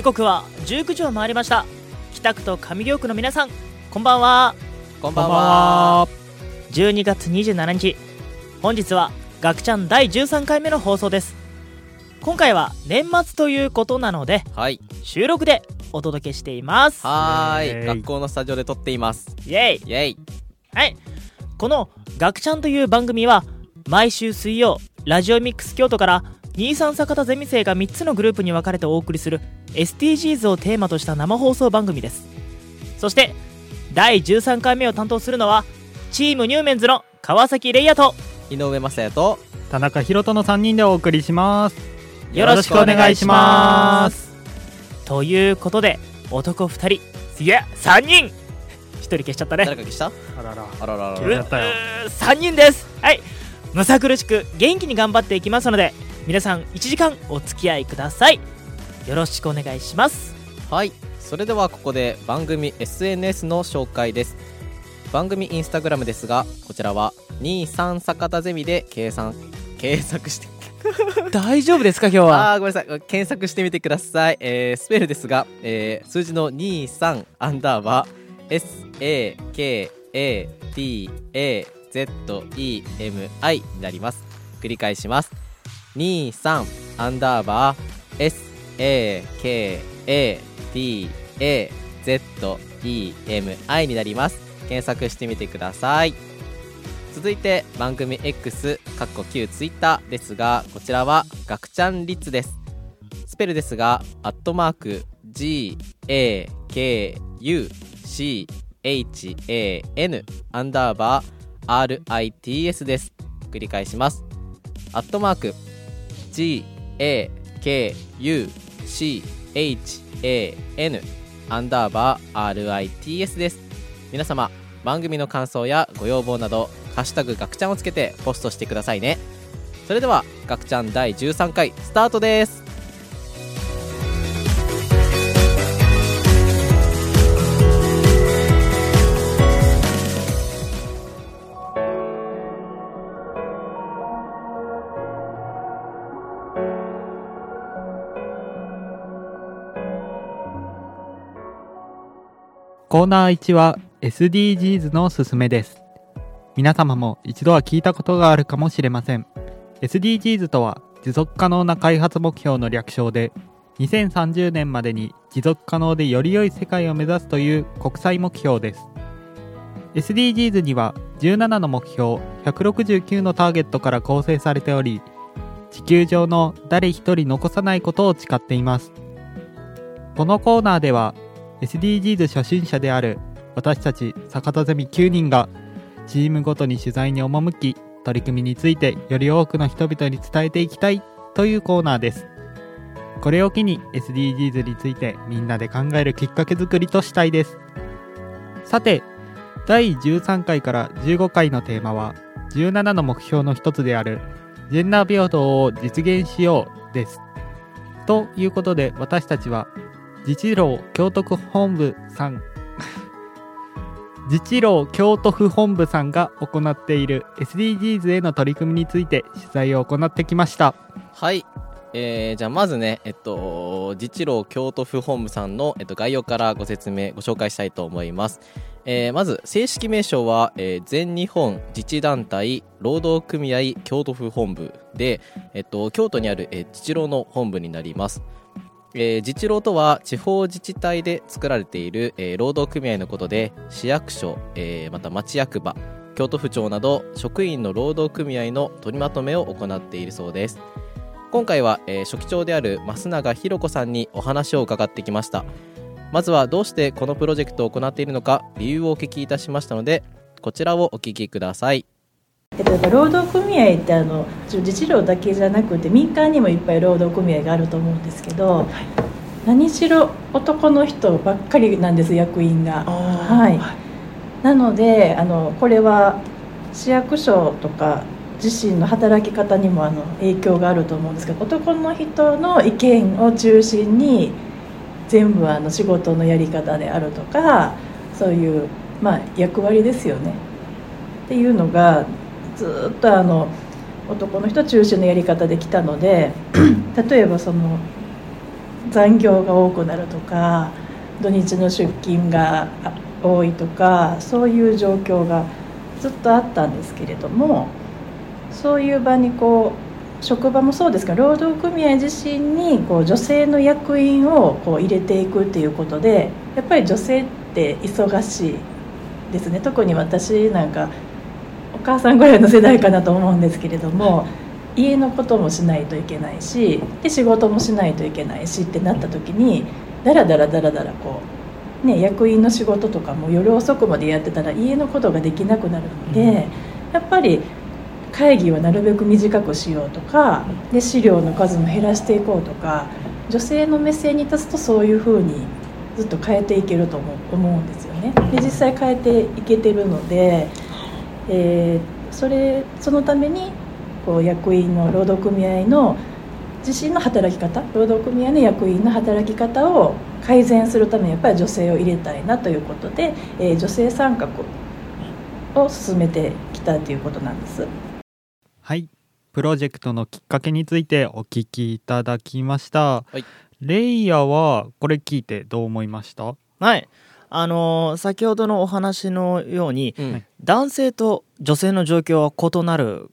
時刻は19時を回りました。北区と上京区の皆さんこんばんは。こんばんは。12月27日本日はガクちゃん第13回目の放送です。今回は年末ということなのではい。収録でお届けしています。はーい学校のスタジオで撮っています。イエイ。イエイ。はい。この「ガクちゃん」という番組は毎週水曜ラジオミックス京都から23坂田ゼミ生が3つのグループに分かれてお送りする SDGs をテーマとした生放送番組です。そして第13回目を担当するのはチームニューメンズの川崎レイヤと井上雅也と田中宏人の3人でお送りします。よろしくお願いします。ということで男2人いや3人。1人消しちゃったね。誰か消した？あらら。あららら消えちゃったよ。3人です。はい。むさ苦しく元気に頑張っていきますので皆さん1時間お付き合いください。よろしくお願いします。はい。それではここで番組 SNS の紹介です。番組インスタグラムですがこちらは23坂田ゼミで計算検索して 大丈夫ですか今日は？あーごめんなさい。検索してみてください、えースペルですが、えー数字の23アンダーバー SAKATAZEMI になります。繰り返します23アンダーバー SAKATAZEMI になります。検索してみてください。続いて番組 X かっこ旧 Twitter ですがこちらはガクちゃん率です。スペルですがアットマーク GAKUCHAN アンダーバー RITS です。繰り返します。アットマーク GAKUCHAN アンダーバー RITS です。皆様番組の感想やご要望など「ハッシュタグガクちゃん」をつけてポストしてくださいね。それではガクちゃん第13回スタートです。コーナー1は SDGs のすすめです。皆様も一度は聞いたことがあるかもしれません。SDGs とは持続可能な開発目標の略称で2030年までに持続可能でより良い世界を目指すという国際目標です。SDGs には17の目標169のターゲットから構成されており地球上の誰一人残さないことを誓っています。このコーナーでは SDGs 初心者である私たち坂田ゼミ9人がチームごとに取材に赴き取り組みについてより多くの人々に伝えていきたいというコーナーです。これを機に SDGs についてみんなで考えるきっかけ作りとしたいです。さて第13回から15回のテーマは17の目標の一つであるジェンダー平等を実現しようです。ということで私たちは自治労京都府本部さん 自治労京都府本部さんが行っている SDGs への取り組みについて取材を行ってきましたはいえー、じゃあまずね、えっと、自治労京都府本部さんの、えっと、概要からご説明、ご紹介したいと思います。えー、まず、正式名称は、えー全日本自治団体労働組合京都府本部で、えっと、京都にある、えー自治労の本部になります。えー自治労とは地方自治体で作られている、えー労働組合のことで市役所、えーまた町役場京都府庁など職員の労働組合の取りまとめを行っているそうです。今回は、えー書記長である増永弘子さんにお話を伺ってきました。まずはどうしてこのプロジェクトを行っているのか理由をお聞きいたしましたのでこちらをお聞きください。えっと、やっぱ労働組合ってあの自治労だけじゃなくて民間にもいっぱい労働組合があると思うんですけど、何しろ男の人ばっかりなんです役員が。はい、なのであのこれは市役所とか自身の働き方にもあの影響があると思うんですけど男の人の意見を中心に全部あの仕事のやり方であるとかそういう、まあ、役割ですよね。っていうのがずっとあの男の人中心のやり方できたので 例えばその残業が多くなるとか土日の出勤が多いとかそういう状況がずっとあったんですけれどもそういう場にこう職場もそうですが労働組合自身にこう女性の役員をこう入れていくっていうことでやっぱり女性って忙しいですね。特に私なんかお母さんぐらいの世代かなと思うんですけれども家のこともしないといけないしで仕事もしないといけないしってなった時にだらだらだらだらこう、ね、役員の仕事とかも夜遅くまでやってたら家のことができなくなるので、やっぱり会議はなるべく短くしようとかで資料の数も減らしていこうとか女性の目線に立つとそういうふうにずっと変えていけると思思うんですよね。で実際変えていけてるので、えー、それそのためにこう役員の労働組合の自身の働き方労働組合の役員の働き方を改善するためにやっぱり女性を入れたいなということで、えー、女性参画を進めてきたということなんです。はい。プロジェクトのきっかけについてお聞きいただきました、はい。レイヤはこれ聞いてどう思いました？はいあのー先ほどのお話のようにうん。男性と女性の状況は異なる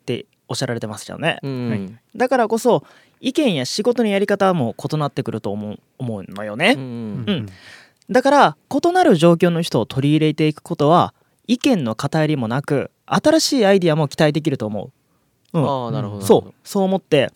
っておっしゃられてましたよね。うんはい。だからこそ意見や仕事のやり方も異なってくると思う思うのよね、うんうん。だから異なる状況の人を取り入れていくことは意見の偏りもなく新しいアイディアも期待できると思う、うん、ああなるほど。そう。そう思って。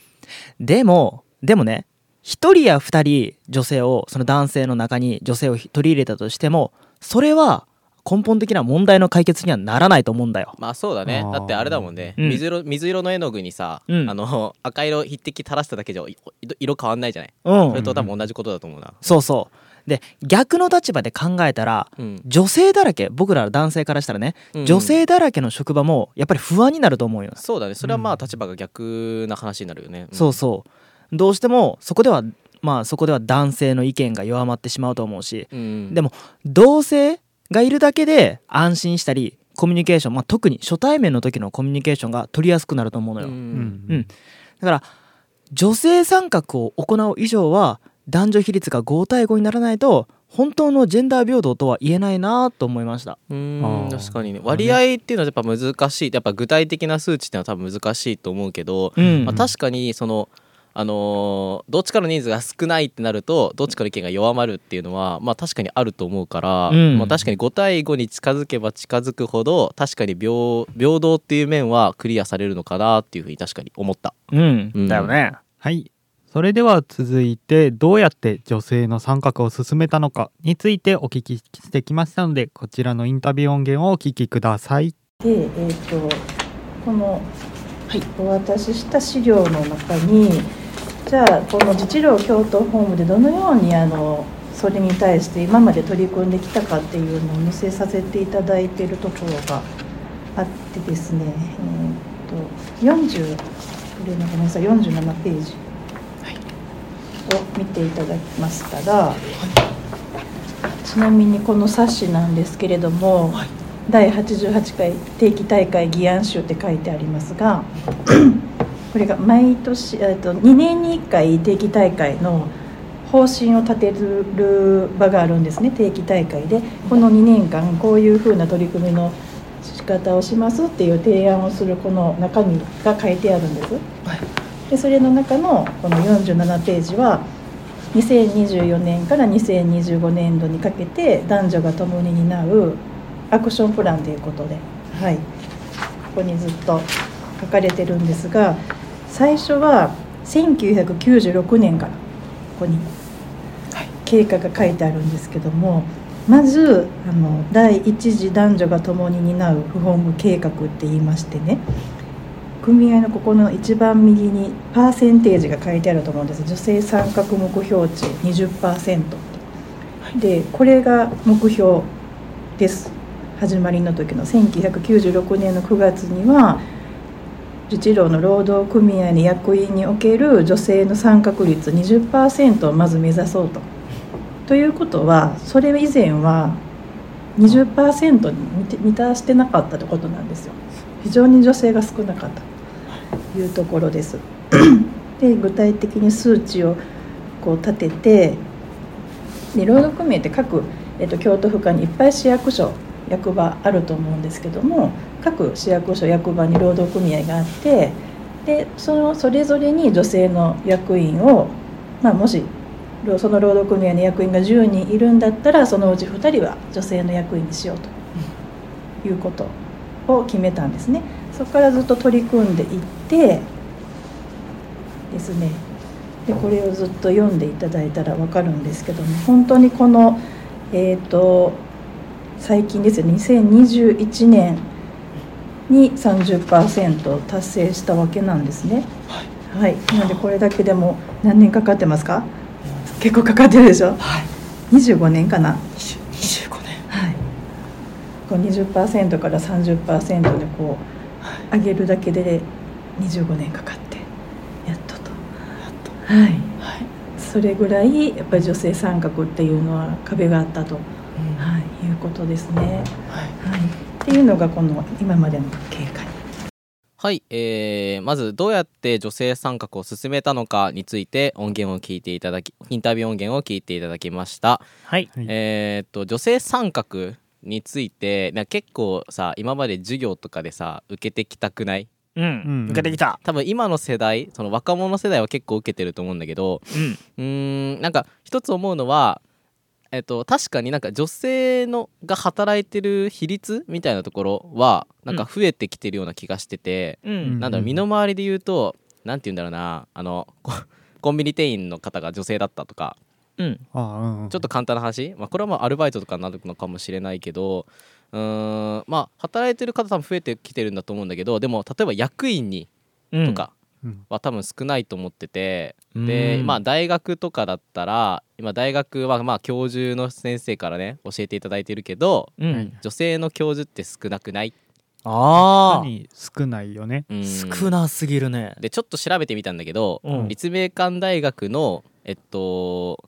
でもでもね一人や二人女性をその男性の中に女性を取り入れたとしてもそれは根本的な問題の解決にはならないと思うんだよ。まあそうだね。だってあれだもんね、うん。水色水色の絵の具にさ、うん。あの赤色筆滴垂らしただけじゃい色色変わんないじゃない、うん。それと多分同じことだと思うな、そうそう。で逆の立場で考えたらうん。女性だらけ僕ら男性からしたらね、うん。女性だらけの職場もやっぱり不安になると思うよ、そうだね。それはまうん。あ立場が逆な話になるよね、ん。そうそうどうしてもそこではまあそこでは男性の意見が弱まってしまうと思うしうん、でも同性がいるだけで安心したりコミュニケーション、まあ、特に初対面の時のコミュニケーションが取りやすくなると思うのよ、うん。うんだから女性参画を行う以上は男女比率が5対5にならないと本当のジェンダー平等とは言えないなと思いました。うあんー。確かにね。割合っていうのはやっぱ難しい。やっぱ具体的な数値っていうのは多分難しいと思うけど、うん。まあ、確かにそのあのーどっちかの人数が少ないってなるとどっちかの意見が弱まるっていうのはまあ確かにあると思うから、うん。まあ、確かに5対5に近づけば近づくほど確かに平平等っていう面はクリアされるのかなっていうふうに確かに思った。うん、うん。だよね。はい。それでは続いてどうやって女性の参画を進めたのかについてお聞きしてきましたのでこちらのインタビュー音源をお聞きください。で、えー、とこの、お渡しした資料の中にじゃあこの自治労京都ホームでどのようにあのそれに対して今まで取り組んできたかっていうのを載せさせていただいているところがあってですね、えー、と40これのごめんなさい47ページを見ていただきましたら、ちなみにこの冊子なんですけれども、第88回定期大会議案集って書いてありますがこれが毎年えっと2年に1回定期大会の方針を立てる場があるんですね。定期大会で。この2年間こういうふうな取り組みの仕方をしますっていう提案をするこの中身が書いてあるんです。でそれの中のこの47ページは2024年から2025年度にかけて男女が共に担うアクションプランということで、はい、ここにずっと書かれてるんですが最初は1996年からここに経過が書いてあるんですけどもまずあの第一次男女が共に担う不本部計画って言いましてね組合のここの一番右にパーセンテージが書いてあると思うんです。女性参画目標値20%でこれが目標です。始まりの時の1996年の9月には自治労の労働組合の役員における女性の参画率20%をまず目指そうと。ということはそれ以前は20%に満たしてなかったということなんですよ。非常に女性が少なかった。というところです。で具体的に数値をこう立ててで労働組合って各、えっと、京都府下にいっぱい市役所役場あると思うんですけども各市役所役場に労働組合があってでそのそれぞれに女性の役員を、まあ、もしその労働組合の役員が10人いるんだったらそのうち2人は女性の役員にしようということを決めたんですね。そこからずっと取り組んでいってですねでこれをずっと読んでいただいたら分かるんですけども本当にこのえっ、と最近ですよ。ね2021年に30%達成したわけなんですね。はい、なのでこれだけでも何年かかってますか？結構かかってるでしょ？はい。25年かな？25年。はい。こう20%から30%でこう上げるだけで25年かかってやっとと。はい。はい、それぐらいやっぱり女性参画っていうのは壁があったと、ことですね、はい。はい、っていうのがこの今までの経過はい、えー、まずどうやって女性参画を進めたのかについて音源を聞いていただきインタビュー音源を聞いていただきました、はい。はいえーっと女性参画についてなんか結構さ今まで授業とかでさ受けてきたくない？うん、うん。受けてきた。多分今の世代その若者世代は結構受けてると思うんだけどうん。うーんなんか一つ思うのはえっと確かになんか女性のが働いてる比率みたいなところはなんか増えてきてるような気がしてて、うん。うんなんだろう身の回りで言うとなんて言うんだろうなあのココンビニ店員の方が女性だったとかうん。ちょっと簡単な話、まあ、これはまあアルバイトとかになるのかもしれないけどうーんまあ働いてる方多分増えてきてるんだと思うんだけどでも例えば役員にうんとかうんは多分少ないと思ってて、うん。でまあ大学とかだったら今大学はまあ教授の先生からね教えていただいてるけどうん。女性の教授って少なくない、あ何少ないよね。うん。あ少なすぎるね。でちょっと調べてみたんだけど、うん。立命館大学のえっと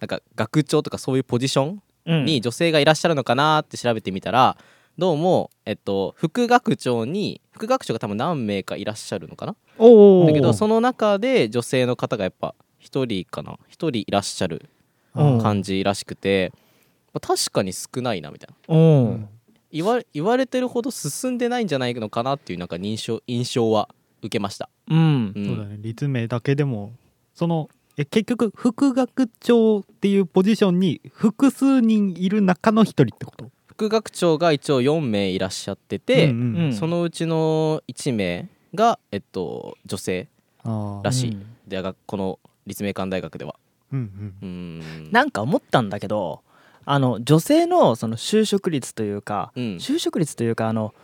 なんか学長とかそういうポジションうん。に女性がいらっしゃるのかなって調べてみたらどうも、えっと、副学長に副学長が多分何名かいらっしゃるのかな？だけどその中で女性の方がやっぱ1人かな？1人いらっしゃるうん。感じらしくて、まあ確かに少ないなみたいな。言わ言われてるほど進んでないんじゃないのかなっていうなんか認証印象は受けました、うん。うん。そうだね。立命だけでもそのえ結局副学長っていうポジションに複数人いる中の一人ってこと？副学長が一応4名いらっしゃってて、うんうんうん。そのうちの1名が、えっと、女性らしい、うん。でがこの立命館大学では。うんうーん。なんか思ったんだけどあの女性のその就職率というか、うん。就職率というかあの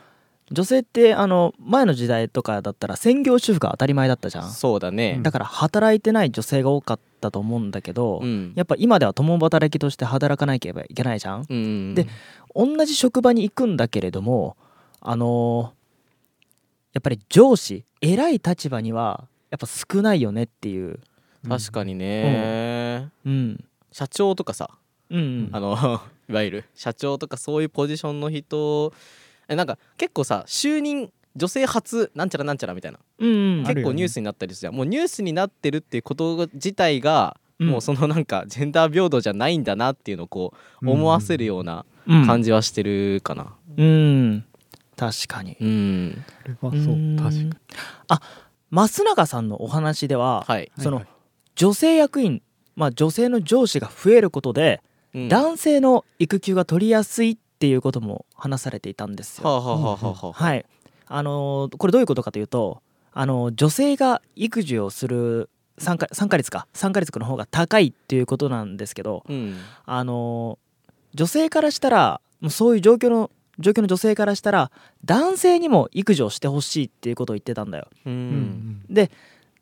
女性ってあの前の時代とかだったら専業主婦が当たり前だったじゃん。そうだね。だから働いてない女性が多かったと思うんだけど、うん。やっぱ今では共働きとして働かなければいけないじゃんうんうん。で同じ職場に行くんだけれどもあのーやっぱり上司偉い立場にはやっぱ少ないよねっていう。確かにね、うん。社長とかさうんうん。あの いわゆる社長とかそういうポジションの人えなんか結構さ就任女性初なんちゃらなんちゃらみたいな、うんうん。結構ニュースになったりするじゃん。もうニュースになってるっていうこと自体が、うん。もうそのなんかジェンダー平等じゃないんだなっていうのをこう思わせるようなうん。感じはしてるかな。うん。確かに。うん、それはそううん確かに。あ増永さんのお話では、はい、その、はい女性役員、まあ、女性の上司が増えることで、うん。男性の育休が取りやすいっていうことも話されていたんですよ。はあ、はあはあはあはあ。はい、あのーこれどういうことかというと、あのー女性が育児をする参加参加率か。参加率の方が高いっていうことなんですけど、うん。あのー女性からしたらもうそういう状況の状況の女性からしたら男性にも育児をしてほしいっていうことを言ってたんだよ。ううんん。で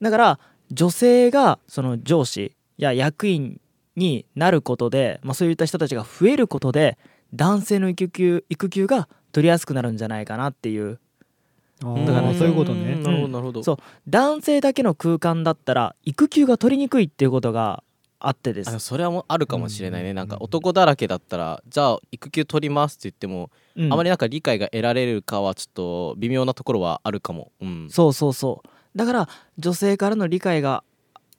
だから女性がその上司や役員になることで、まあ、そういった人たちが増えることで男性の育休育休が取りやすくなるんじゃないかなっていうあだーからそういうことね。ん。なるほどなるほど。そう。男性だけの空間だったら育休が取りにくいっていうことがあってです。あそれはもうあるかもしれないね、うん。なんか男だらけだったらじゃあ育休取りますって言っても、うん。あまりなんか理解が得られるかはちょっと微妙なところはあるかも、うん、そうそうそう。だから女性からの理解が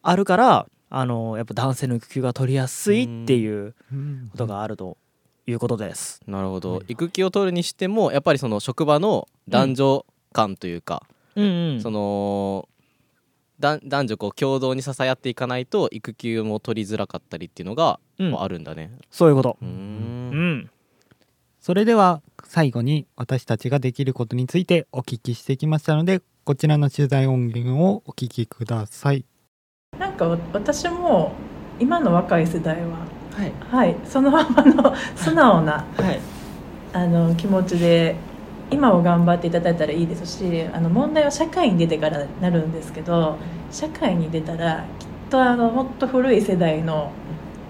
あるからあのやっぱ男性の育休が取りやすいっていううん。ことがあるということです。なるほど、はい。育休を取るにしてもやっぱりその職場の男女間というか、うんうん、そのだ男女こう共同に支え合っていかないと育休も取りづらかったりっていうのがうん。あるんだね。そういうこと。うん、それでは最後に私たちができることについてお聞きしてきましたのでこちらの取材音源をお聞きください。なんか私も今の若い世代ははい。はいそのままの素直なはい。あの気持ちで今を頑張っていただいたらいいですしあの問題は社会に出てからなるんですけど社会に出たらきっとあのもっと古い世代の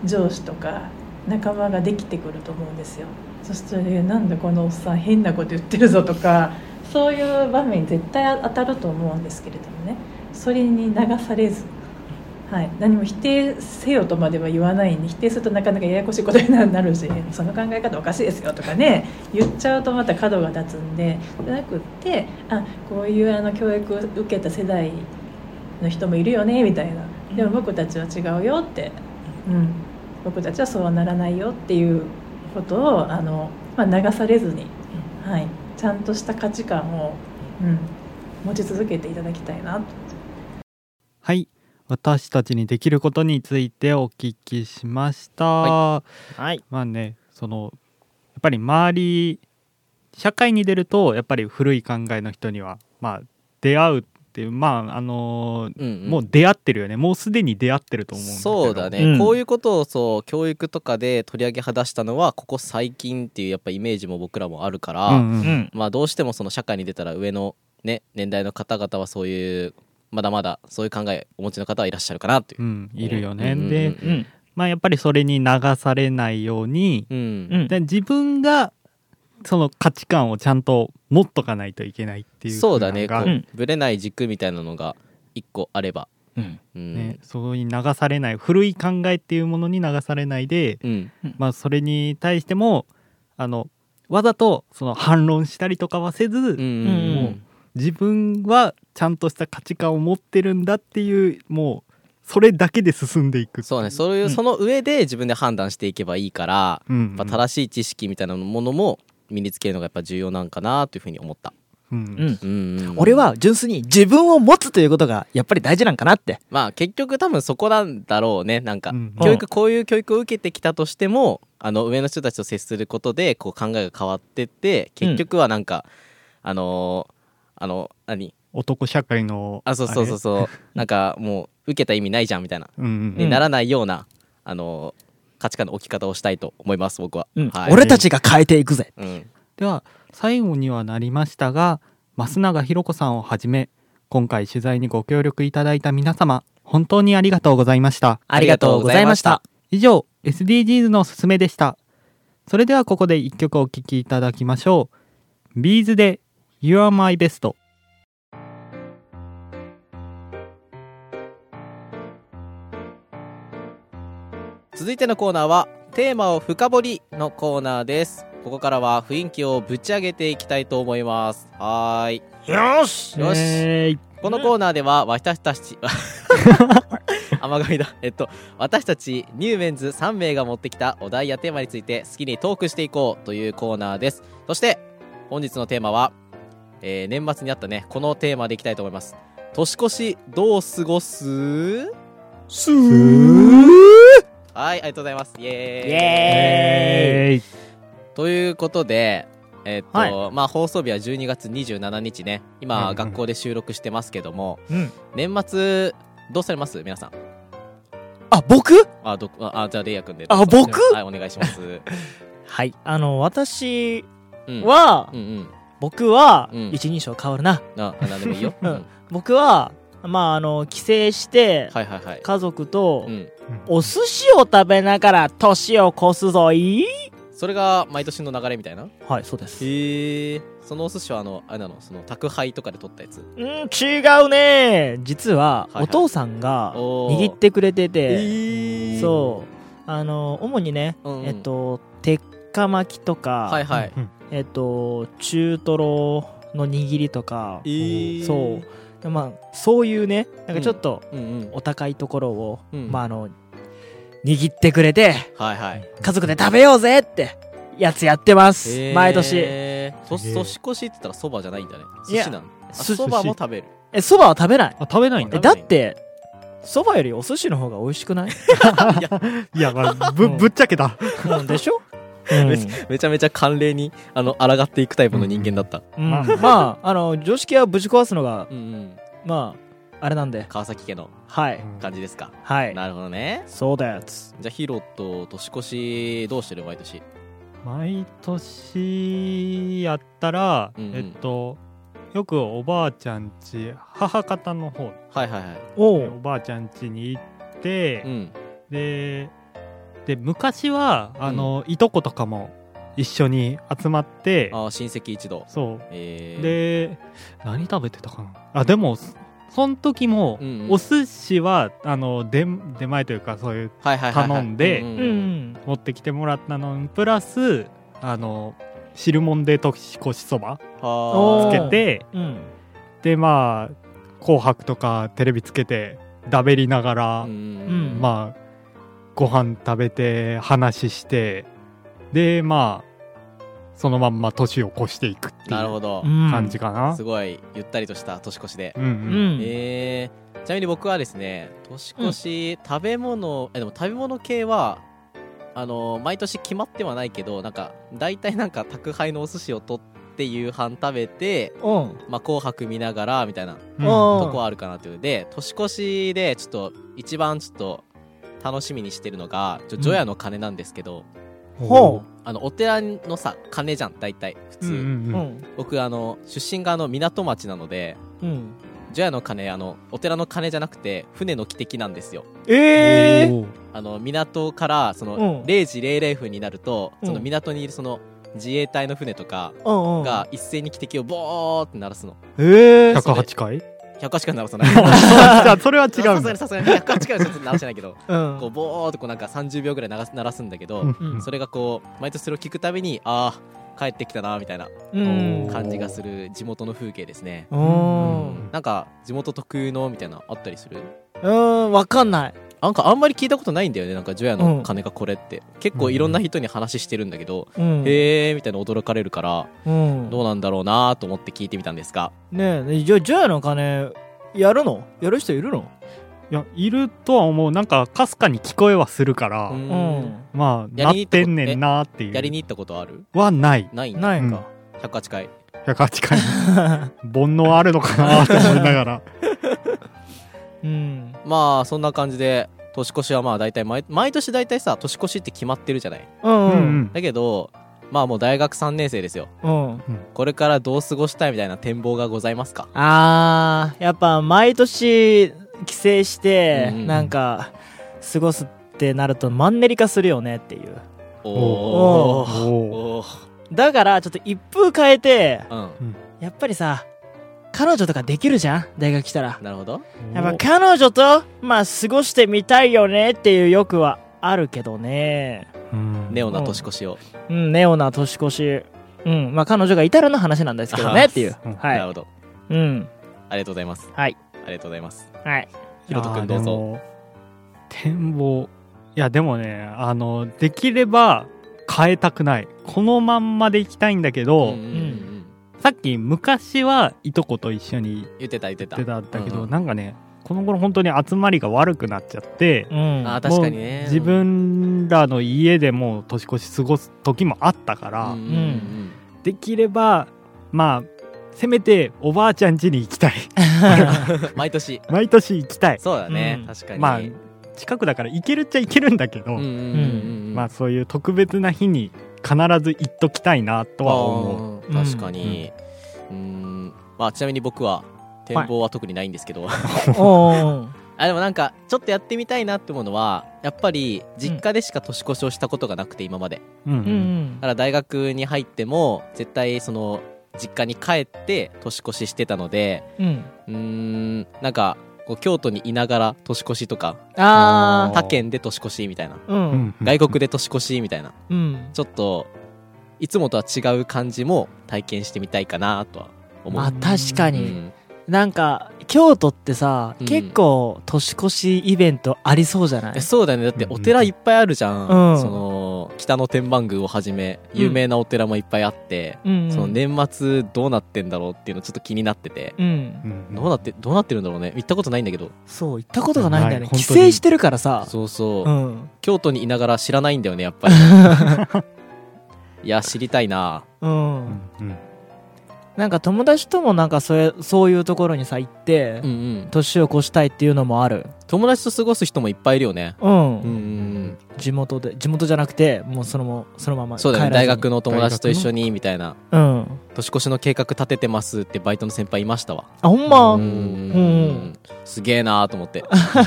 上司とか仲間ができてくると思うんですよ。そして、ね、なんだこのおっさん変なこと言ってるぞとかそういう場面に絶対当たると思うんですけれどもね。それに流されずはい、何も否定せよとまでは言わないんで否定するとなかなかややこしいことになるしその考え方おかしいですよとかね言っちゃうとまた角が立つんでじゃなくってあこういうあの教育を受けた世代の人もいるよねみたいな。でも僕たちは違うよって、うん、僕たちはそうはならないよっていうことをあの、まあ、流されずに、はい、ちゃんとした価値観を、うん、持ち続けていただきたいなと。はい私たちにできることについてお聞きしました、はい。まあねそのやっぱり周り社会に出るとやっぱり古い考えの人にはまあ出会うっていうまああのーうんうん。もう出会ってるよね。もうすでに出会ってると思うそうだね、うんこういうことをそう教育とかで取り上げ話したのはここ最近っていうやっぱイメージも僕らもあるから、うんうんうん。まあどうしてもその社会に出たら上のね年代の方々はそういうまだまだそういう考えお持ちの方はいらっしゃるかなっていう。うんいるよね、うんで、うんうん。まあやっぱりそれに流されないようにで自分がその価値観をちゃんと持っとかないといけないっていうそうだね。こうぶれない軸みたいなのが一個あれば、うん。うん。ね、そうに流されない古い考えっていうものに流されないで、うん。まあ、それに対してもあのわざとその反論したりとかはせず、うんうん。もう自分はちゃんとした価値観を持ってるんだっていうもうそれだけで進んでいくそうね。そういう、うん。その上で自分で判断していけばいいから、うんやっぱ正しい知識みたいなものも身につけるのがやっぱ重要なんかなというふうに思った、うん。うん。うんうんうん。俺は純粋に自分を持つということがやっぱり大事なんかなって。まあ結局多分そこなんだろうね。なんか、うん。教育こういう教育を受けてきたとしてもあの上の人たちと接することでこう考えが変わってって結局はなんか、あのーあの何？男社会のあそうそうそうそう。なんかもう受けた意味ないじゃんみたいな、う、うんうん。にならないようなあのー価値観の置き方をしたいと思います僕は、うん。はい。俺たちが変えていくぜ。うん。では最後にはなりましたが増永ひろ子さんをはじめ今回取材にご協力いただいた皆様本当にありがとうございました。ありがとうございました。以上 SDGs のすすめでした。それではここで一曲お聴きいただきましょう。ビーズで You are my best. 続いてのコーナーはテーマを深掘りのコーナーです。ここからは雰囲気をぶち上げていきたいと思います。はーい。よし。よし。えーいこのコーナーでは私たち甘噛みだ。えっと私たちニューメンズ3名が持ってきたお題やテーマについて好きにトークしていこうというコーナーです。そして本日のテーマは、えー年末にあったねこのテーマでいきたいと思います。年越しどう過ごす？すー。はいありがとうございます。イエーイ。イエえーいということでえっと、はい。まあ放送日は12月27日ね。うんうん今学校で収録してますけども、うん。年末どうされます？皆さん。あ僕？あどあじゃあレイヤ君で。あ僕？はいお願いします。はい。あの私うん。は、うんうん僕はうん。一人称変わるな。ああなんでもいいよ、う うん。ん、僕はまああの帰省して、はいはいはい。家族とうん。お寿司を食べながら年を越すぞい。それが毎年の流れみたいな？はいそうです。へえ。そのお寿司はあのあれなの？その宅配とかで取ったやつ？うん違うね。実ははいはい。お父さんが握ってくれてて、えそう。あの主にね、うんうん。えっと鉄火巻きとか、はいはい。うんえっと中トロの握りとか、えー。そう。まあそういうねなんかちょっとうんうんお高いところを、うん。まああの握ってくれてはいはい。家族で食べようぜってやつやってます、へー。毎年。年越しって言ったらそばじゃないんだね。いや。寿司なのそばも食べる。えそばは食べない？あ食べないんえだだってそばよりお寿司の方が美味しくない？いや、まあ、ぶうんぶっちゃけたうん。でしょ、うんめちめちゃめちゃ慣例にあの抗っていくタイプの人間だった。うん。まあまあ。あの常識はぶち壊すのがうんうん。まああれなんで。川崎家のはい。感じですか。はい。なるほどね。そうだやつじゃあヒロと年越しどうしてる？毎年。毎年やったら、うんうん。えっとよくおばあちゃんち母方の方。はいはいはい。おおばあちゃんちに行って、うん。でで昔はあの、いとことかも一緒に集まってあー親戚一同。そう。えー、で何食べてたかな。あでもそその時も、うんうん。お寿司はあの出出前というかそういうはいはいはいはい。頼んで持ってきてもらったの。プラスあの汁もんで年越しそばはつけてうん。でまあ「紅白」とかテレビつけてだべりながら、うん。まあご飯食べて話してでまあそのまんま年を越していくっていうなるほど、感じかな。すごいゆったりとした年越しで、うんうん。うんえー、ちなみに僕はですね年越し、食べ物えでも食べ物系はあの毎年決まってはないけどなんか大体なんか宅配のお寿司を取って夕飯食べて、うん。まあ、紅白見ながらみたいなとこはあるかなっていう。ので年越しでちょっと一番ちょっと楽しみにしてるのがちょ除夜の鐘なんですけど、ほあのお寺のさ鐘じゃん大体普通、うんうんううん。ん僕あの出身があの港町なのでうん。除夜の鐘あのお寺の鐘じゃなくて船の汽笛なんですよ。ええおー。あの港からそのうん。0時00分になると、うん。その港にいるその自衛隊の船とかが一斉に汽笛をボーって鳴らすの。ええ108回？100しか鳴らさない。それは違さすがにさすがに108回はちょっと鳴らしてないけどうん。こうボーってこうなんか30秒ぐらい鳴らす鳴らすんだけど、うん。うん。それがこう毎年それを聞くたびにああ帰ってきたなみたいなうん。感じがする地元の風景ですね。うん。なんか地元特有のみたいなあったりする？うんわかんないなんかあんまり聞いたことないんだよね。なんか除夜の鐘がこれって、結構いろんな人に話してるんだけど、うん。へえみたいな驚かれるからうん。どうなんだろうなと思って聞いてみたんですが。ねえじゃあじゃあの鐘やるの？やる人いるの？いやいるとは思う。なんかかすかに聞こえはするから、ううん。んまあやりになってんねんなっていう。やりに行ったことある？はない。ないんだ。ないか108回。108回。煩悩あるのかなって思いながら。うんまあそんな感じで年越しはまあ大体毎毎年大体さ年越しって決まってるじゃない？うんうん。だけどまあもう大学3年生ですよ。うん。これからどう過ごしたいみたいな展望がございますか？あーやっぱ毎年帰省してなんか過ごすってなるとマンネリ化するよねっていう。おおおー。おー。だからちょっと一風変えてうん。やっぱりさ彼女とかできるじゃん？大学来たら。なるほど。やっぱ彼女とまあ過ごしてみたいよねっていう欲はあるけどね。うん。ネオな年越しを、うんネオな年越し。うん。まあ彼女がいたらの話なんですけどねっていう。うん。はい。なるほど。うん。ありがとうございます。はい。ありがとうございます。はい。ひろとくんどうぞ。いやでも展望。いやでもねあのできれば変えたくない。このまんまでいきたいんだけど、うんうんうんさっき昔はいとこと一緒に言ってた言ってた。出たんだけど、うん。うんなんかねこの頃本当に集まりが悪くなっちゃって、うん。あー確かにね。もう自分らの家でもう年越し過ごす時もあったから、うん。うんうんできればまあせめておばあちゃん家に行きたい。毎年。毎年行きたい。そうだね、うん。確かに。まあ近くだから行けるっちゃ行けるんだけど、うんうんうんうん。まあそういう特別な日に必ず行っときたいなとは思う。確かに。うん。まあちなみに僕は展望は特にないんですけど、おー。あでもなんかちょっとやってみたいなって思うのはやっぱり実家でしか年越しをしたことがなくて今まで。うんううんん。だから大学に入っても絶対その実家に帰って年越ししてたのでうん。うーんなんかこう京都にいながら年越しとかあー。他県で年越しみたいな。ーううん。ん外国で年越しみたいな。うん。ちょっといつもとは違う感じも体験してみたいかなとは思う、まあ確かに。うん。なんか京都ってさ、うん。結構年越しイベントありそうじゃない？えそうだよね。だってお寺いっぱいあるじゃん、うん。その北の天満宮をはじめ有名なお寺もいっぱいあって、うんうん。その年末どうなってんだろうっていうのちょっと気になってて、うん。うん。どうなってどうなってるんだろうね。行ったことないんだけど。そう行ったことがないんだよね。帰ない本当に。省してるからさ。そうそう、うん。京都にいながら知らないんだよねやっぱり。いや知りたいな。うん、うんうんなんか友達ともなんかそれそういうところにさ行って、うんうん。年を越したいっていうのもある。友達と過ごす人もいっぱいいるよね。うん、うんうん地元で地元じゃなくてもうそのまそのままそうだよね。帰らずに。大学の友達と一緒にみたいな。うん。年越しの計画立ててますってバイトの先輩いましたわ。あほんま？うんうんすげえなーと思って。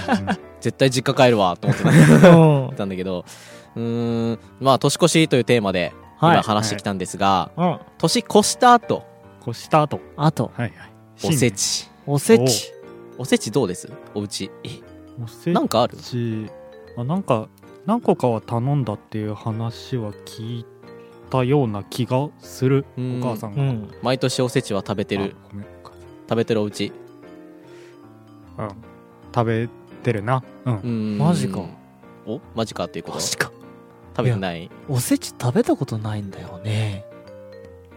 絶対実家帰るわと思ってうん。たんだけど。うーん。まあ年越しというテーマではい。今話してきたんですが、うん。年越した後越した後。あとはいはい。おせち。おせち。お。せちどうです？おうちおせなんかある？ちあなんか何個かは頼んだっていう話は聞いたような気がする。おうん。母さんが、うん。毎年おせちは食べてる。食べてるおうちうん食べてるな。うん。うん。マジか。お？マジかっていうこと？マジか。食べてない？おせち食べたことないんだよね。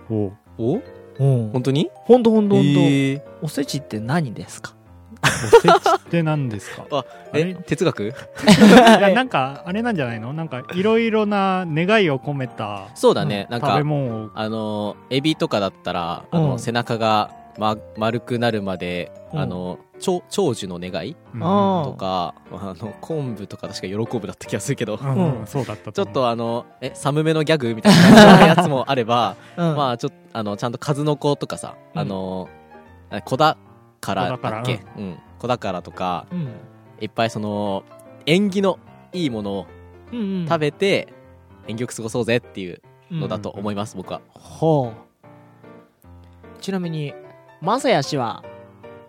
お。うお？うん本当に？ほんとほんとほんと、えー。おせちって何ですか？おせちって何ですか？あえ哲学？いやなんかあれなんじゃないの？なんかいろいろな願いを込めたそうだね、なん食べか物を。あのエビとかだったらあの、うん。背中が、ま、丸くなるまで、うん。あの長長寿の願い？うん。あとかあの昆布とか確か喜ぶだった気がするけど。うんうん。そうだったちょっとあのえ寒めのギャグみたいなやつもあれば うん。まあちょっとあのちゃんと数の子とかさ、うん。あのあ子だからだっけ？うん。子だからとかうん。いっぱいその縁起のいいものをうんうん。食べて縁起よく過ごそうぜっていううんのだと思います、僕は。ほう。ちなみにまさやしは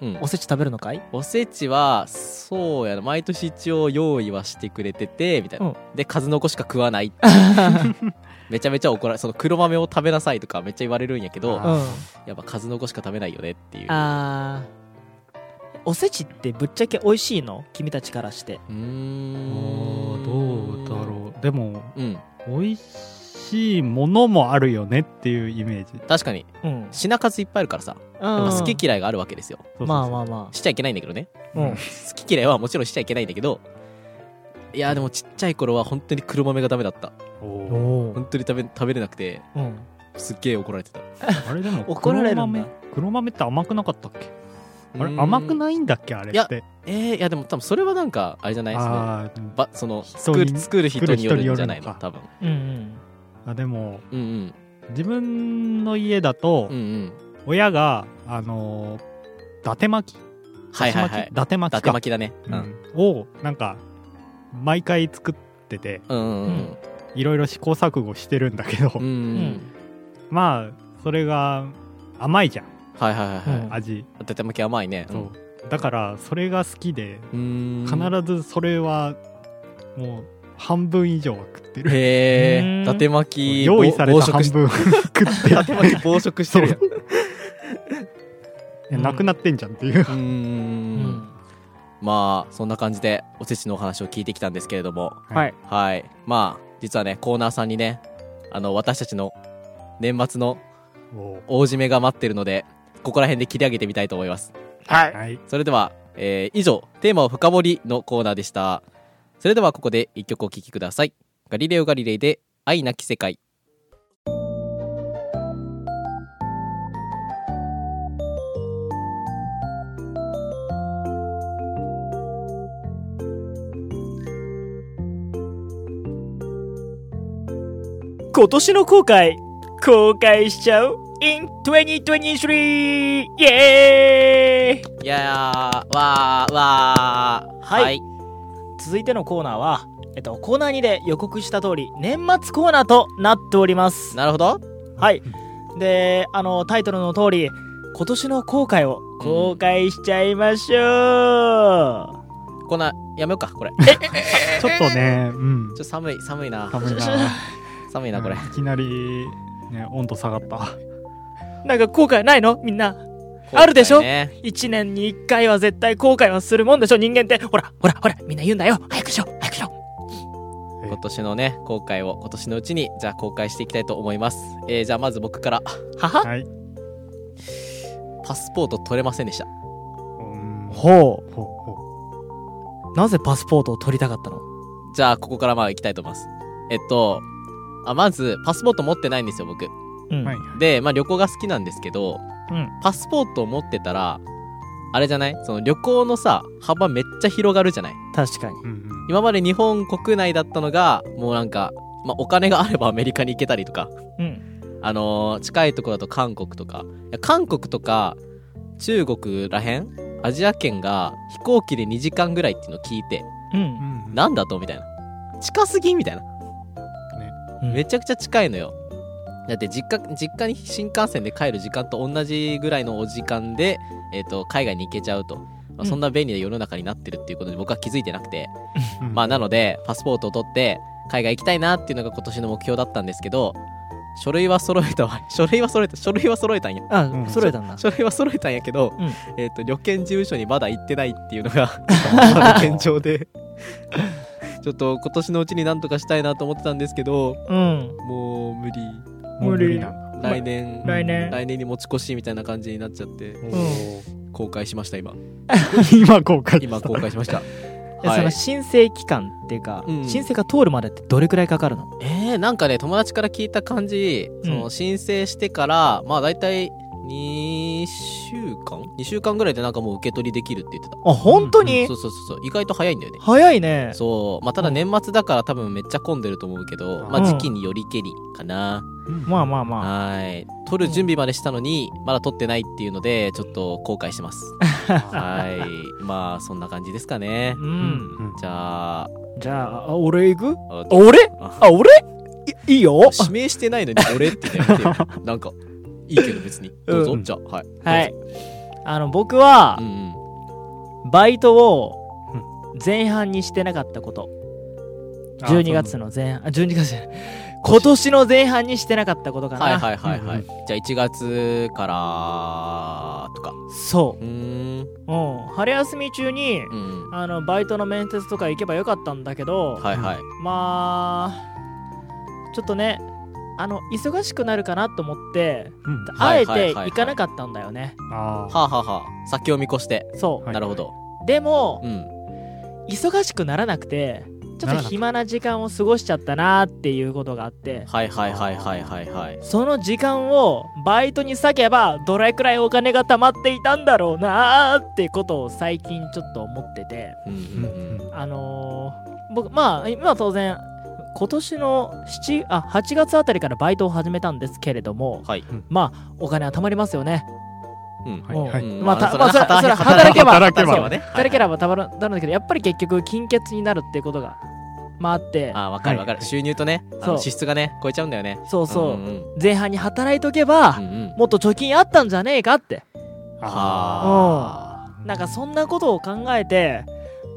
うん。おせち食べるのかい？おせちはそうやな。毎年一応用意はしてくれててみたいな、うん。で数の子しか食わない めちゃめちゃ怒られその黒豆を食べなさいとかめっちゃ言われるんやけどあうん。やっぱ数の子しか食べないよねっていう。あー。おせちってぶっちゃけ美味しいの？君たちからして。うん。ーどうだろう。でもうん。美味しいものもあるよねっていうイメージ。確かに。うん。品数いっぱいあるからさ。やっぱ好き嫌いがあるわけですよ。まあまあましちゃいけないんだけどね。あうん。好き嫌いはもちろんしちゃいけないんだけど。いやでもちっちゃい頃は本当に黒豆がダメだった本当に食べ食べれなくてうん。すっげえ怒られてた。あれでも怒られるんだ。黒豆黒豆って甘くなかったっけ？あれ甘くないんだっけ？あれいやってえー、いやでも多分それはなんかあれじゃないですね。その人作るに作る人によるんじゃないの？多分。うんうん。あでもうんうん。自分の家だとうんうん。親があのー伊達巻き。はいはいはい。伊達巻き。伊達か。巻きだね。ううん。んをなんか毎回作ってて。うんうん。うんいろいろ試行錯誤してるんだけど、うん。うん。まあそれが甘いじゃん。はいはいはいはい。うん。味、伊達巻き甘いね。そう。だからそれが好きでうん。必ずそれはもう半分以上は食ってる。へうん。え伊達巻き用意された半分食って伊達巻き暴食してるなくなってんじゃんっていう。うーん。まあそんな感じでおせちのお話を聞いてきたんですけれども。はい。はい。まあ実はねコーナーさんにねあの私たちの年末のお大締めが待ってるのでここら辺で切り上げてみたいと思います。はい。はい。それでは、えー以上テーマを深掘りのコーナーでした。それではここで一曲お聴きください。ガリレオ・ガリレイで愛なき世界今年の後悔公開しちゃう？In 2023イエーイいやーわーわー。はい。続いてのコーナーは、えっと、コーナー2で予告した通り年末コーナーとなっております。なるほど。はい。であのタイトルの通り今年の後悔を公開しちゃいましょう、こんなやめようかこれ。ちちょっとねうんょっと寒い寒いな寒いな寒いなこれ。うんいきなりね温度下がった。なんか後悔ないの？みんな。あるでしょ？後悔ね1年に1回は絶対後悔はするもんでしょ？人間って。ほらほらほらみんな言うんだよ。早くしろ早くしろ。今年のね後悔を今年のうちにじゃあ公開していきたいと思います。えー、じゃあまず僕から。はは。はい。パスポート取れませんでした。ほうほう。なぜパスポートを取りたかったの？じゃあここからまあ行きたいと思います。えっとあまずパスポート持ってないんですよ僕。うん、でまあ旅行が好きなんですけどうん。パスポートを持ってたらあれじゃない？その旅行のさ幅めっちゃ広がるじゃない？確かに。うんうん。今まで日本国内だったのがもうなんか、まあ、お金があればアメリカに行けたりとかうん。あのー近いところだと韓国とか。韓国とか中国らへん？アジア圏が飛行機で2時間ぐらいっていうのを聞いてうんうん。なんだと？みたいな。近すぎ？みたいなうん。めちゃくちゃ近いのよ。だって実家実家に新幹線で帰る時間と同じぐらいのお時間で、えー、と海外に行けちゃうと、まあ、うん。そんな便利な世の中になってるっていうことで僕は気づいてなくて、うん。まあなのでパスポートを取って海外行きたいなっていうのが今年の目標だったんですけど書類は揃えたわ。書類は揃えた書類は揃えたんや。あ、うん。揃えたんだ。書類は揃えたんやけど、うん。えっ、と旅券事務所にまだ行ってないっていうのが まだ現状でちょっと今年のうちになんとかしたいなと思ってたんですけどうん。もう無理。無理。なんだ。来年、来年。来年に持ち越しみたいな感じになっちゃっておー公開しました今。今公開今公開しました。でその申請期間っていうか、うん。申請が通るまでってどれくらいかかるの？えー、なんかね友達から聞いた感じその申請してから、まあ大体2週間 ?2 週間ぐらいでなんかもう受け取りできるって言ってた。あ本当に、そうそうそうそう。意外と早いんだよね。早いね。そう。まあただ年末だから多分めっちゃ混んでると思うけど、まあうん時期によりけりかな、まあまあまあ。はい。取る準備までしたのにまだ取ってないっていうのでちょっと後悔してます。はい。まあそんな感じですかね。う、うん。んじゃあ。じゃああ俺行く？俺？ああ俺？いいいよ？指名してないのに俺って言ってよなんかいいけど別に。どうぞ、うんじゃあはい。はい。あの僕はうんうんバイトを前半にしてなかったこと。12月の前半あ12月じゃない。今年の前半にしてなかったことかな、はいはいはいはい、うんじゃあ1月からとか。そう。う、うん、春休み中にうん。あのバイトの面接とか行けばよかったんだけど、はいはい。まあちょっとねあの忙しくなるかなと思ってうん。あえて行かなかったんだよね。あはあはあはあ。先を見越して。そう、はい。なるほど。でもうん。忙しくならなくてちょっと暇な時間を過ごしちゃったなっていうことがあって。はいはいはいはいはいはい。その時間をバイトに割けばどれくらいお金が貯まっていたんだろうなーってことを最近ちょっと思ってて。うんうんうん。あのー僕まあ今は当然今年の7あ8月あたりからバイトを始めたんですけれどもはい。まあお金は貯まりますよね。うん。うんはい。うんまあたそまあそれは働働けば。働けばね。働ければたまるなるんだけどやっぱり結局金欠になるっていうことがまああって。あわかるわかる、収入とね支出がね超えちゃうんだよね。そうそう、んん前半に働いとけば、うんうん。もっと貯金あったんじゃねえかって。はなんかそんなことを考えて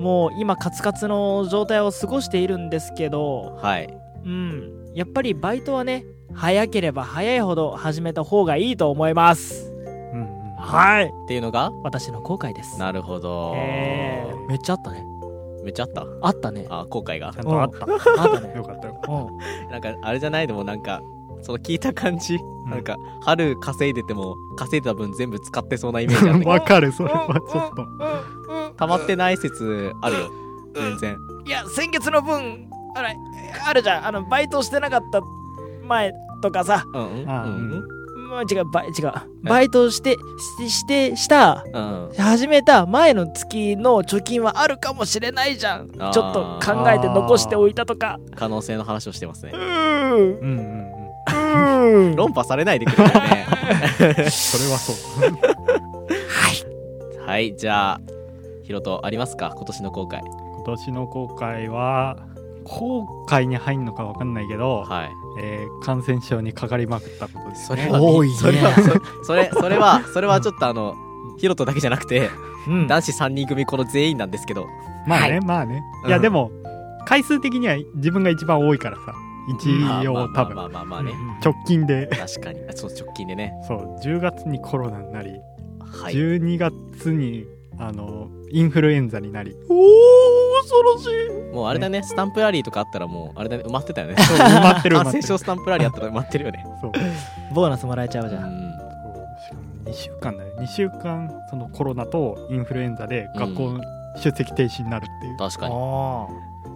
もう今カツカツの状態を過ごしているんですけどあはい。うん。やっぱりバイトはね早ければ早いほど始めた方がいいと思います。うんうんはい。っていうのが？私の後悔です。なるほど、えー、めっちゃあったね。めっちゃあった？あったね。あ後悔が。ちゃんとあった。あったね。よかったよ。うん。なんかあれじゃない？でもなんかその聞いた感じ、んなんか春稼いでても稼いだ分全部使ってそうなイメージあるんだけど。わかるそれは。ちょっと。溜まってない説あるよ全然。いや先月の分あれあるじゃん。あのバイトしてなかった前とかさ、うんうん。あうん。まあ、違うバイ違う。バイトしてししてしたうんうん。始めた前の月の貯金はあるかもしれないじゃん。ちょっと考えて残しておいたとか。可能性の話をしてますね。うーん。うんうんうんうーん論破されないでくれるよね。それはそう。はい。じゃあヒロトありますか？今年の後悔今年の後悔は後悔に入んのかわかんないけど、はい。えー感染症にかかりまくったことですね。それは多いね。それはそそれそれはそれはちょっとあのヒロトだけじゃなくてうん。男子3人組この全員なんですけど。まあね、はい。まあね。うん。いやでも回数的には自分が一番多いからさ一応多分。まあまあまあまあね。直近で。確かに。そう直近でね。そう。10月にコロナになりはい。12月にあのインフルエンザになり。おお恐ろしい。もうあれだね。スタンプラリーとかあったらもうあれだね。埋まってたよね。そう埋まってる埋まってる。感染症スタンプラリーあったら埋まってるよね。そう。ボーナスもらえちゃうじゃん。うん。そうしかも2週間だね。2週間そのコロナとインフルエンザで学校出席停止になるっていう、確かに。あ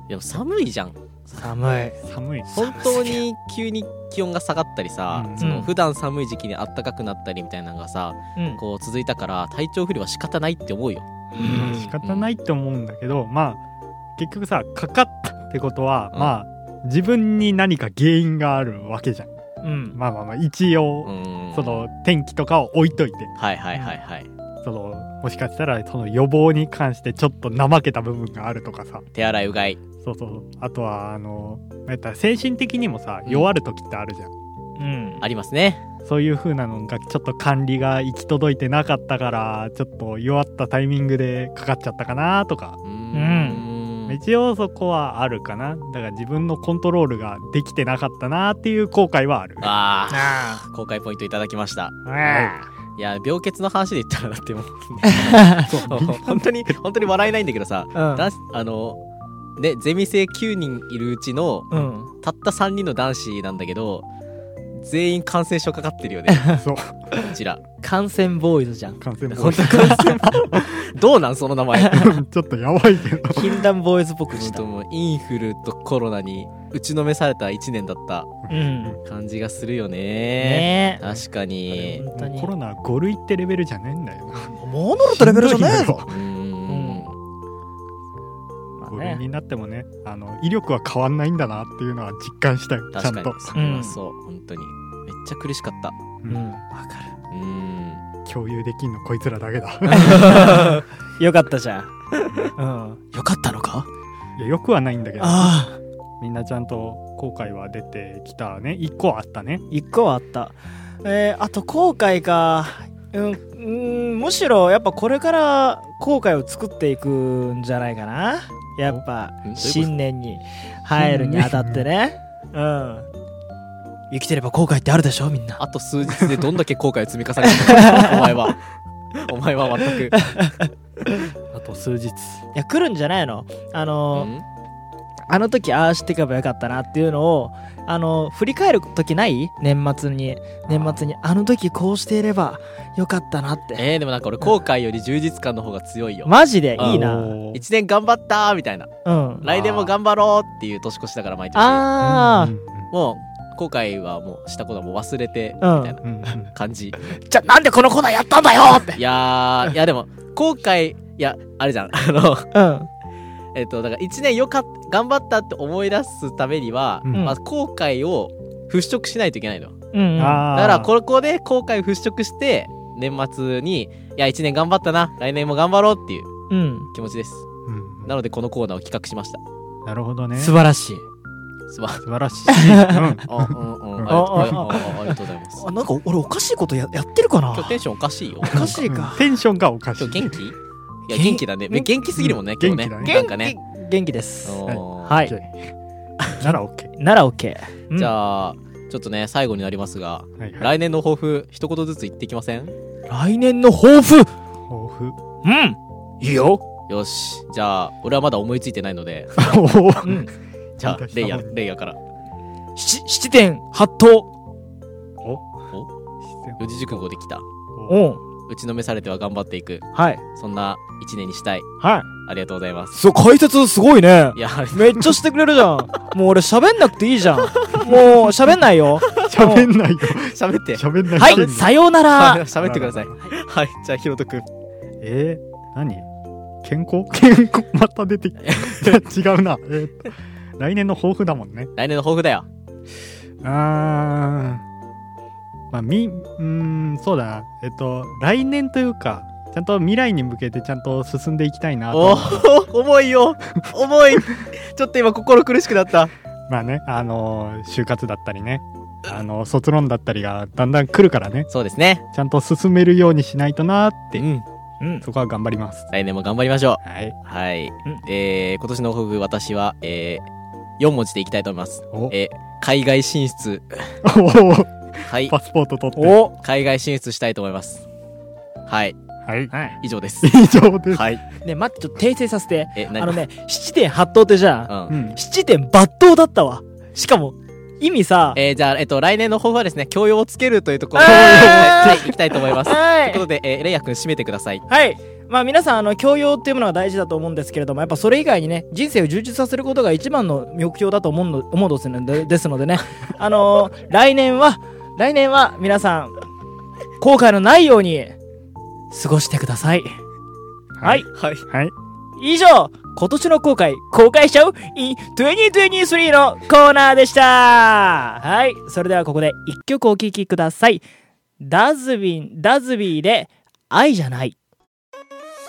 でも寒いじゃん。ー寒い。寒い。本当に急に気温が下がったりさ、うん。そのうん。普段寒い時期に暖かくなったりみたいなのがさうん。こう続いたから体調不良は仕方ないって思うよ。うん。仕方ないって思うんだけど、まあ結局さかかったってことは、うん。まあ自分に何か原因があるわけじゃん。うん。まあまあまあ一応、うん。その天気とかを置いといて。はいはいはいはいそのもしかしたらその予防に関してちょっと怠けた部分があるとかさ。手洗いうがい。そうそうあとはあのやったら精神的にもさうん弱る時ってあるじゃん、うん。ありますね。そういう風なのがちょっと管理が行き届いてなかったからちょっと弱ったタイミングでかかっちゃったかなとか。うーん。一応そこはあるかな。だから自分のコントロールができてなかったなっていう後悔はある。あああ公開ポイントいただきました。あいや病欠の話で言ったらだってもう 本当に本当に笑えないんだけどさうん。あのねゼミ生9人いるうちのうん。たった3人の男子なんだけど全員感染症かかってるよね。そう。こちら。感染ボーイズじゃん。感染防本止当感染どうなんその名前？ち ちょっとやばいけど。禁断ボーイズっぽくょしたもうインフルとコロナに打ちのめされた1年だった。うん。感じがするよね。ね。え確かに。コロナ5類ってレベルじゃねえんだよ。なモノルとレベルじゃねえぞうーん5まあね。類になってもねあの威力は変わんないんだなっていうのは実感したよちゃんと。確かにそれはそう。本当にめっちゃ苦しかった。うん。うん。うーん。共有できんのこいつらだけだ。よかったじゃん。うん。よかったのか？いやよくはないんだけど。ああ。みんなちゃんと後悔は出てきたね。1個あったね。一個はあった。えー、あと後悔か。うんうんむしろやっぱこれから後悔を作っていくんじゃないかな。やっぱ新年に入るにあたってね。うん。生きてれば後悔ってあるでしょみんな。あと数日でどんだけ後悔を積み重ねてるの お前は。お前は全く。あと数日。いや来るんじゃないの？あうの、ん。あの時ああしていけばよかったなっていうのをあの振り返る時ない？年末に。年末にあの時こうしていればよかったなって。えー、でもなんか俺後悔より充実感の方が強いよ。マジで？いいな。一年頑張ったーみたいな。うん。来年も頑張ろうっていう年越しだから毎年。あうんうんもう後悔はもうしたことはもう忘れてみうん。たいなうんうん感じ。あ じゃあなんでこのコーナーやったんだよって。いやーいやでも後悔いやあれじゃん。あのうんえっとだから一年よかっ頑張ったって思い出すためには、うん。まあ、後悔を払拭しないといけないの。うんあー。だからここで後悔を払拭して年末にいや1年頑張ったな来年も頑張ろうっていううん。気持ちです。うん。なのでこのコーナーを企画しました。なるほどね。素晴らしい。すば素晴らしい、うん、あうんうん。ありがとうああありがとうございます。あなんか俺おかしいことややってるかな？今日テンションおかしいよ。おかしいか。うんテンションがおかしい。今日元気？いや元元気だね。元気？すぎるもんね今日ね。元気だね。なんかね。元気。です。おー。はい。なら OK、なら OK うんじゃあちょっとね最後になりますがはいはい、来年の抱負一言ずつ言ってきません？来年の抱負？抱負？うん。いいよ。よし。じゃあ俺はまだ思いついてないので。おー。うん。じゃあレイヤレイヤから。七七点八頭四字熟語できた。う。ん打ちのめされては頑張っていく。はい。そんな一年にしたい。はい。ありがとうございます。そう解説すごいね。いやめっちゃしてくれるじゃん。もう俺喋んなくていいじゃん。もう喋んないよ。喋んないよ。喋って。喋んない。はい。さようなはい。ら喋ってください。はい。じゃあひろとく。んえー、何？健康？健康。また出てきた。違うな。えーと来年の抱負だもんね。来年の抱負だよ。あーまあみうーんそうだ。なえっと来年というかちゃんと未来に向けてちゃんと進んでいきたいなとおお 重いよ。重い。ちょっと今心苦しくなった。まあねあのー就活だったりね。あの卒論だったりがだんだん来るからね。そうですね。ちゃんと進めるようにしないとなーって、うん。うん。そこは頑張ります。来年も頑張りましょはい、うはい、えー、今年の抱負私はえー、4文字でいきたいと思います。お。えー、海外進出。おはい。パスポート取って。お海外進出したいと思います。はい。はい。はい。以上です。以上です、はい。ね待ってちょっと訂正させて。え何？あのね七点八刀ってじゃんうん。うん。七点抜刀だったわ。しかも意味さえーじゃあ、えっと、来年の抱負はですね、教養をつけるというところあーはい、行きたいと思います。とはい。いうことで、えーレイヤ君締めてください。はい。まあ皆さんあの教養っていうものが大事だと思うんですけれどもやっぱそれ以外にね人生を充実させることが一番の目標だと思うの思うのですのでですのでね。あのー来年は来年は皆さん後悔のないように過ごしてください。はい。はい。はい。以上今年の後悔公開しちゃう in 2023のコーナーでした。はい。それではここで一曲お聴きください。ダズビンダズビーで愛じゃない。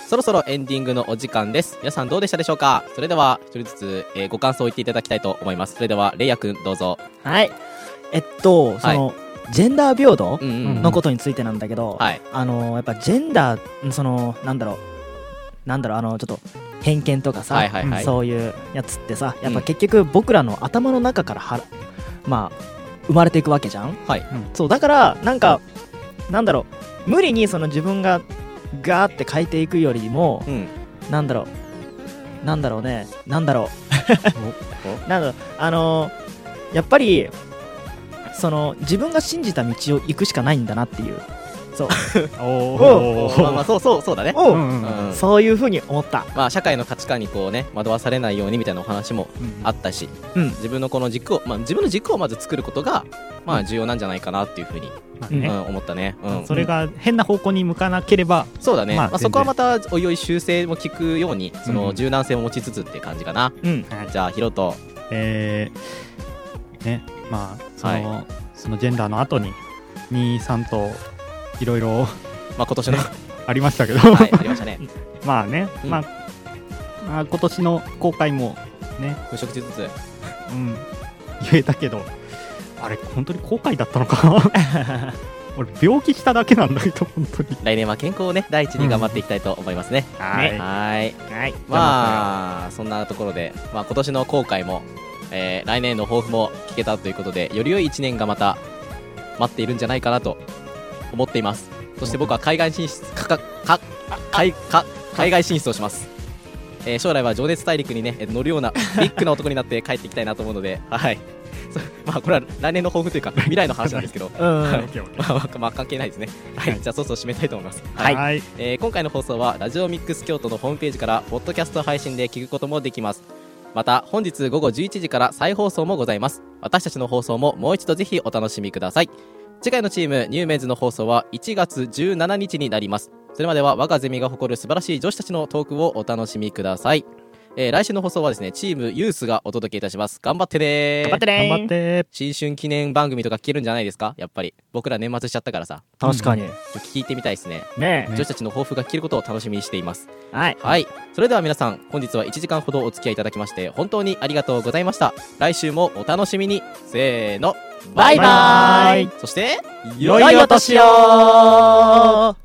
そろそろエンディングのお時間です。皆さんどうでしたでしょうか？それでは、一人ずつ、えーご感想を言っていただきたいと思います。それでは、レイヤ君、どうぞ。はい。えっとその、ジェンダー平等うんうん。うんのことについてなんだけど、はい。あのやっぱジェンダーそのなんだろうなんだろうあのちょっと偏見とかさ、はいはいはい。そういうやつってさやっうんぱ結局僕らの頭の中からはまあ生まれていくわけじゃんはい。そうだからなんか、なんだろう無理にその自分がガーって変えていくよりもうん。なんだろうなんだろうねなんだろう なんだろうあのやっぱりその自分が信じた道を行くしかないんだなっていう。そう。おまあまあ、そうそう、そうだね。おう。うんうんそういうふうに思った。まあ、社会の価値観にこうね、惑わされないようにみたいなお話もあったし、うん。自分のこの軸を、まあ、自分の軸をまず作ることが、まあ、重要なんじゃないかなっていうふうに、うんまあね。思ったね。うん。それが変な方向に向かなければそうだね。まあ、まあそこはまた、おいおい修正も聞くように、そのうん。柔軟性を持ちつつって感じかな。うん。はい。じゃあ、ヒロト。えーね。まあその,、はそのジェンダーの後に23といろいろまあ、今年の、ありましたけど、はい、ありましたね。まあね、うん。まあ、まあ今年の公開もね、無職つつ。うん、言えたけどあれ本当に後悔だったのかな？俺病気しただけなんだけど本当に。来年は健康をね、第一に頑張っていきたいと思いますね。はい。はい。はい。まあ、そんなところで、まあ、今年の後悔も、えー来年の抱負も聞けたということで、より良い1年がまた待っているんじゃないかなと思っています。そして僕は海外進出、かか、か、海、か、海外進出をします。えー将来は情熱大陸にね、えー乗るようなビッグな男になって 帰っていきたいなと思うので、はい。そまあ、これは来年の抱負というか、未来の話なんですけど、まあ、まあ、関係ないですね。はい。じゃあ、そろそろ締めたいと思います。ーはいえー今回の放送はラジオミックス京都のホームページからポッドキャスト配信で聞くこともできますまた本日午後11時から再放送もございます。私たちの放送ももう一度ぜひお楽しみください。次回のチームニューメンズの放送は1月17日になります。それまでは我がゼミが誇る素晴らしい女子たちのトークをお楽しみください、えー来週の放送はですねチームユースがお届けいたします。頑張ってね頑張ってね頑張って。新春記念番組とか聞けるんじゃないですか？やっぱり。僕ら年末しちゃったからさ。確かに。ちょっと聞いてみたいですね。ね女子たちの抱負が聞けることを楽しみにしています。はい。はい。それでは皆さん、本日は1時間ほどお付き合いいただきまして、本当にありがとうございました。来週もお楽しみに。せーの。バイバイ。そして、良いお年を